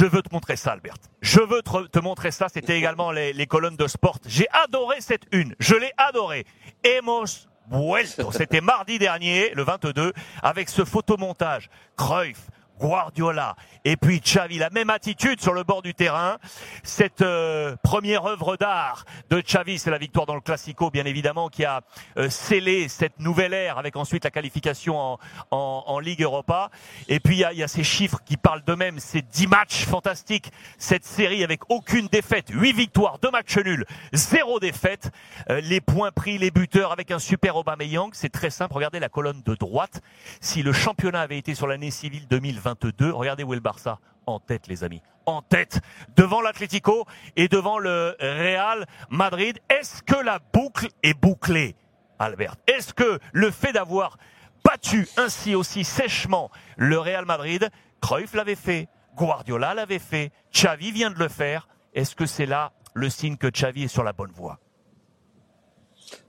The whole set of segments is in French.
Je veux te montrer ça, Albert. Je veux te, montrer ça. C'était également les, colonnes de sport. J'ai adoré cette une. Je l'ai adoré. Hemos vuelto. C'était mardi dernier, le 22, avec ce photomontage. Cruyff, Guardiola et puis Xavi, la même attitude sur le bord du terrain. Cette euh, première œuvre d'art de Xavi, c'est la victoire dans le Classico, bien évidemment, qui a euh, scellé cette nouvelle ère avec ensuite la qualification en, en, en Ligue Europa. Et puis il y y a ces chiffres qui parlent d'eux-mêmes, ces 10 matchs fantastiques, cette série avec aucune défaite, 8 victoires, 2 matchs nuls, zéro défaite, Euh, les points pris, les buteurs avec un super Aubameyang, c'est très simple. Regardez la colonne de droite. Si le championnat avait été sur l'année civile 2022, regardez où est le Barça en tête, les amis. En tête, devant l'Atlético et devant le Real Madrid. Est-ce que la boucle est bouclée, Albert? Est-ce que le fait d'avoir battu ainsi aussi sèchement le Real Madrid, Cruyff l'avait fait, Guardiola l'avait fait, Xavi vient de le faire, est-ce que c'est là le signe que Xavi est sur la bonne voie?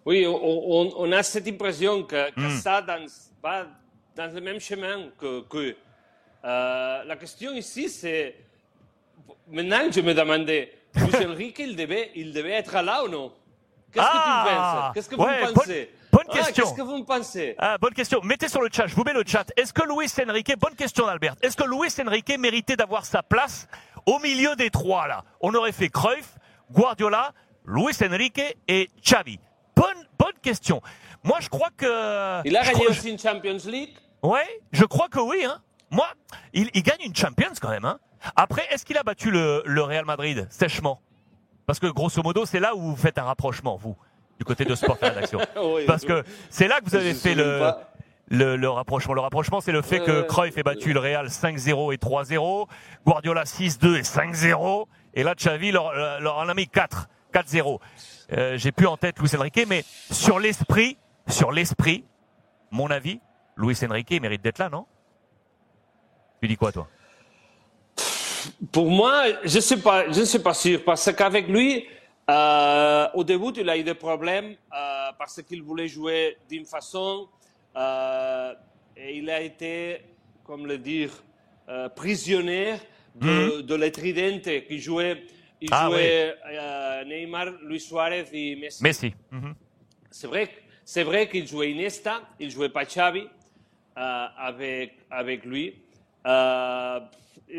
Oui, on, on- on a cette impression que, que Mm. ça dans, va dans le même chemin que. que euh, la question ici, c'est. Maintenant, je me demandais, Luis Enrique, il devait, il devait être là ou non? Qu'est-ce Ah, que tu penses? Qu'est-ce que ouais, vous pensez? bonne Ah, question. Qu'est-ce que vous pensez? Ah, bonne question. Mettez sur le chat, je vous mets le chat. Est-ce que Luis Enrique, bonne question d'Albert, est-ce que Luis Enrique méritait d'avoir sa place au milieu des trois là? On aurait fait Cruyff, Guardiola, Luis Enrique et Xavi. Bonne, bonne question. Moi, je crois que... Il a gagné aussi une Champions League Ouais, je crois que oui. Hein. Moi, il, il gagne une Champions quand même. Hein. Après, est-ce qu'il a battu le, le Real Madrid sèchement? Parce que grosso modo, c'est là où vous faites un rapprochement, vous, du côté de Sport Rédaction. Oui, Parce que c'est là que vous avez fait le, pas. le, le rapprochement. Le rapprochement, c'est le fait Ouais, que. Cruyff ait battu le Real 5-0 et 3-0, Guardiola 6-2 et 5-0, et là, Xavi leur, leur en a mis 4, 4-0. Euh, J'ai plus en tête Luis Enrique, mais sur l'esprit, sur l'esprit, mon avis, Luis Enrique mérite d'être là, non? Tu dis quoi, toi? Pour moi, je ne pas, je suis pas sûr parce qu'avec lui, euh, au début, il a eu des problèmes euh, parce qu'il voulait jouer d'une façon euh, et il a été, comme le dire, prisonnier de, de la tridente qui jouait, il Ah, jouait euh, Neymar, Luis Suarez et Messi. Messi. Mhm. C'est vrai, c'est vrai qu'il jouait Iniesta, il jouait pas Xavi avec, avec lui. Euh,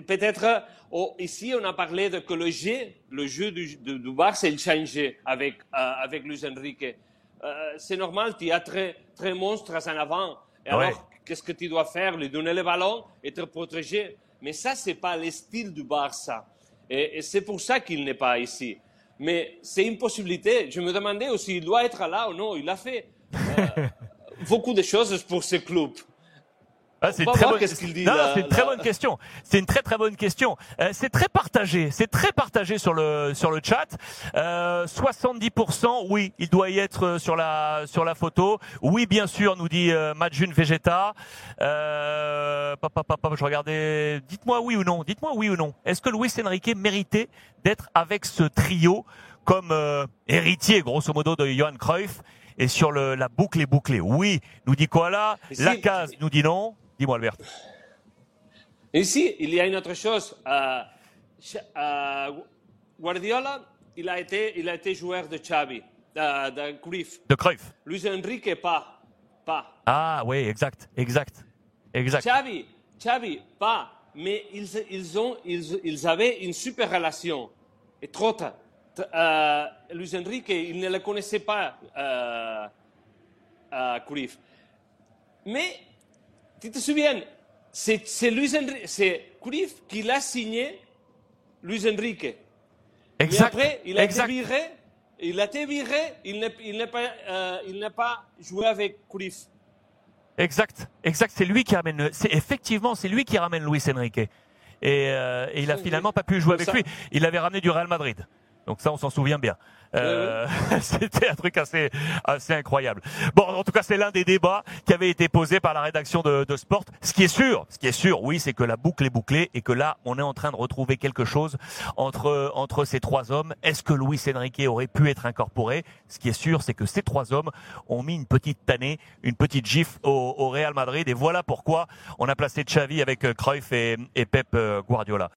Peut-être oh, ici on a parlé de que le jeu, le jeu du, du, du Barça il changeait avec euh, avec Luis Enrique. Euh, c'est normal, tu as très très monstres en avant. Et Ouais. alors qu'est-ce que tu dois faire? Lui donner le ballon et te protéger. Mais ça c'est pas le style du Barça. Et, et c'est pour ça qu'il n'est pas ici. Mais c'est une possibilité. Je me demandais aussi, il doit être là ou non. Il a fait euh, beaucoup de choses pour ce club. Ah, c'est très bonne... dit, Non, là, une très bonne question. C'est une très très bonne question. Euh, c'est très partagé. C'est très partagé sur le sur le chat. Euh, 70%, oui, il doit y être euh, sur la sur la photo. Oui, bien sûr, nous dit euh, Majun Vegeta. Euh, papa, papa, je regardais. Dites-moi oui ou non. Dites-moi oui ou non. Est-ce que Luis Enrique méritait d'être avec ce trio comme euh, héritier, grosso modo, de Johan Cruyff? Et sur le, la boucle est bouclée. Oui, nous dit quoi là? Et si- La case nous dit non. Dis-moi Albert. Ici, il y a une autre chose. Euh, euh, Guardiola, il a été, il a été joueur de Xavi, euh, de Cruyff. De Cruyff. Luis Enrique, pas. Pas. Ah oui, exact, exact, exact. Xavi, Xavi, pas. Mais ils, ils, ont, ils, ils avaient une super relation. Et trop. tard. Euh, Luis Enrique, il ne le connaissait pas, euh, euh, Cruyff. Mais, tu te souviens, c'est c'est Cruyff qui l'a signé, Luis Enrique. Exact. après, il a exact. été viré, il a été viré, il n'a pas, euh, pas joué avec Cruyff. Exact, exact. C'est lui qui ramène. le- C'est effectivement, c'est lui qui ramène Luis Enrique. Et, euh, et il a finalement pas pu jouer avec ça. lui. Il l'avait ramené du Real Madrid. Donc ça, on s'en souvient bien. Euh, C'était un truc assez, assez incroyable. Bon, en tout cas, c'est l'un des débats qui avait été posé par la rédaction de, de Sport. Ce qui est sûr, ce qui est sûr, oui, c'est que la boucle est bouclée et que là, on est en train de retrouver quelque chose entre entre ces trois hommes. Est-ce que Luis Enrique aurait pu être incorporé? Ce qui est sûr, c'est que ces trois hommes ont mis une petite tannée, une petite gifle au, au Real Madrid. Et voilà pourquoi on a placé Xavi avec euh, Cruyff et, et Pep euh, Guardiola.